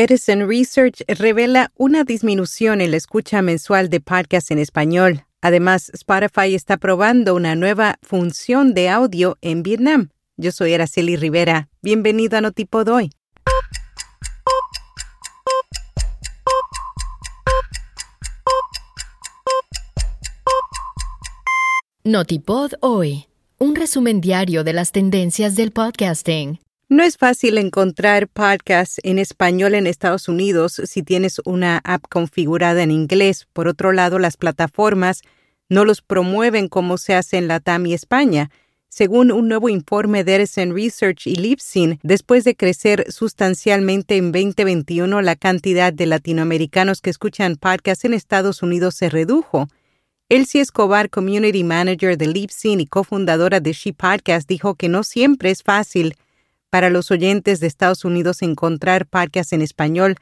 Edison Research revela una disminución en la escucha mensual de podcasts en español. Además, Spotify está probando una nueva función de audio en Vietnam. Yo soy Araceli Rivera. Bienvenido a Notipod hoy. Notipod hoy. Un resumen diario de las tendencias del podcasting. No es fácil encontrar podcasts en español en Estados Unidos si tienes una app configurada en inglés. Por otro lado, las plataformas no los promueven como se hace en Latam y España. Según un nuevo informe de Edison Research y Libsyn, después de crecer sustancialmente en 2021, la cantidad de latinoamericanos que escuchan podcasts en Estados Unidos se redujo. Elsie Escobar, Community Manager de Libsyn y cofundadora de She Podcast, dijo que no siempre es fácil para los oyentes de Estados Unidos encontrar podcasts en español,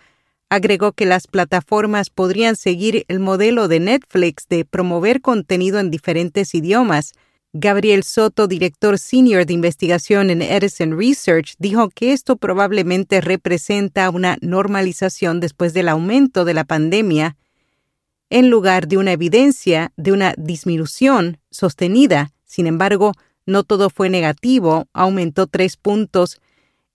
agregó que las plataformas podrían seguir el modelo de Netflix de promover contenido en diferentes idiomas. Gabriel Soto, director senior de investigación en Edison Research, dijo que esto probablemente representa una normalización después del aumento de la pandemia, en lugar de una evidencia de una disminución sostenida. Sin embargo, no todo fue negativo, aumentó tres puntos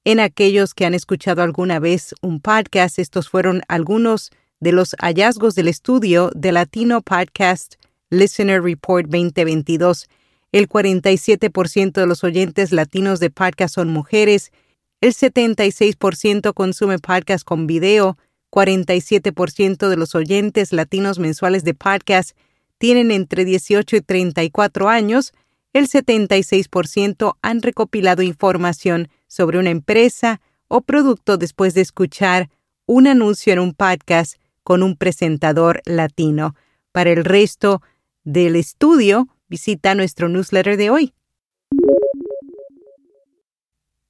en aquellos que han escuchado alguna vez un podcast. Estos fueron algunos de los hallazgos del estudio de Latino Podcast Listener Report 2022. El 47% de los oyentes latinos de podcast son mujeres, el 76% consume podcast con video, 47% de los oyentes latinos mensuales de podcast tienen entre 18 y 34 años, el 76% han recopilado información sobre una empresa o producto después de escuchar un anuncio en un podcast con un presentador latino. Para el resto del estudio, visita nuestro newsletter de hoy.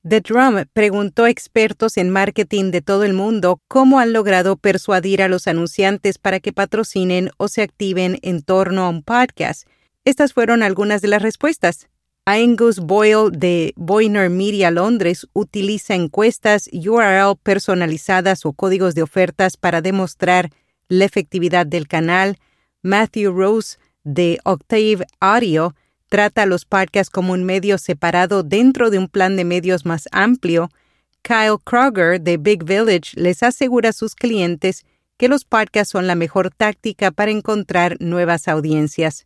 The Drum preguntó a expertos en marketing de todo el mundo cómo han logrado persuadir a los anunciantes para que patrocinen o se activen en torno a un podcast. Estas fueron algunas de las respuestas. Angus Boyle de Boyner Media Londres utiliza encuestas URL personalizadas o códigos de ofertas para demostrar la efectividad del canal. Matthew Rose de Octave Audio trata a los podcasts como un medio separado dentro de un plan de medios más amplio. Kyle Kroger de Big Village les asegura a sus clientes que los podcasts son la mejor táctica para encontrar nuevas audiencias.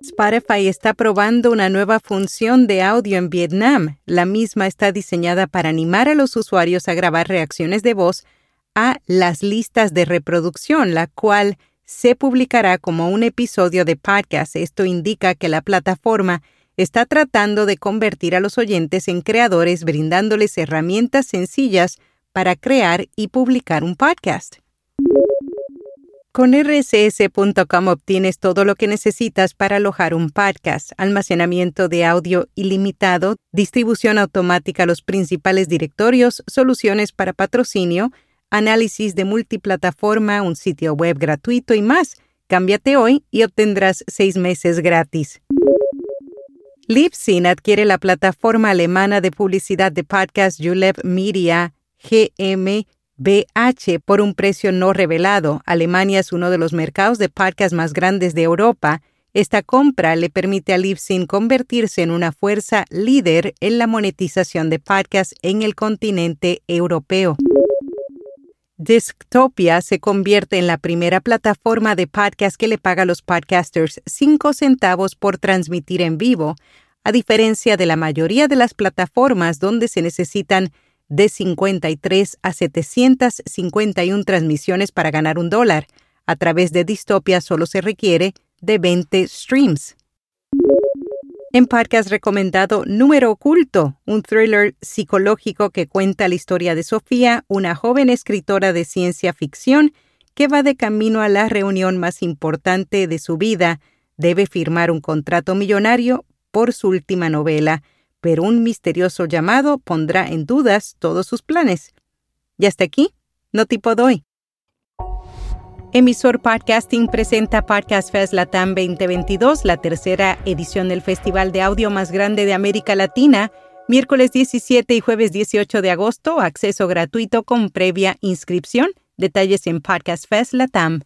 Spotify está probando una nueva función de audio en Vietnam. La misma está diseñada para animar a los usuarios a grabar reacciones de voz a las listas de reproducción, la cual se publicará como un episodio de podcast. Esto indica que la plataforma está tratando de convertir a los oyentes en creadores brindándoles herramientas sencillas para crear y publicar un podcast. Con rss.com obtienes todo lo que necesitas para alojar un podcast, almacenamiento de audio ilimitado, distribución automática a los principales directorios, soluciones para patrocinio, análisis de multiplataforma, un sitio web gratuito y más. Cámbiate hoy y obtendrás seis meses gratis. Libsyn adquiere la plataforma alemana de publicidad de podcast Julep Media GM BH por un precio no revelado. Alemania es uno de los mercados de podcast más grandes de Europa. Esta compra le permite a Libsyn convertirse en una fuerza líder en la monetización de podcasts en el continente europeo. Disktopia se convierte en la primera plataforma de podcast que le paga a los podcasters 5 centavos por transmitir en vivo, a diferencia de la mayoría de las plataformas donde se necesitan de 53 a 751 transmisiones para ganar un dólar. A través de Distopia solo se requiere de 20 streams. En podcast recomendado Número Oculto, un thriller psicológico que cuenta la historia de Sofía, una joven escritora de ciencia ficción que va de camino a la reunión más importante de su vida. Debe firmar un contrato millonario por su última novela pero un misterioso llamado pondrá en dudas todos sus planes. Y hasta aquí, no tipo doy. Emisor Podcasting presenta Podcast Fest Latam 2022, la tercera edición del festival de audio más grande de América Latina, Miércoles 17 y jueves 18 de agosto, acceso gratuito con previa inscripción. Detalles en Podcast Fest Latam.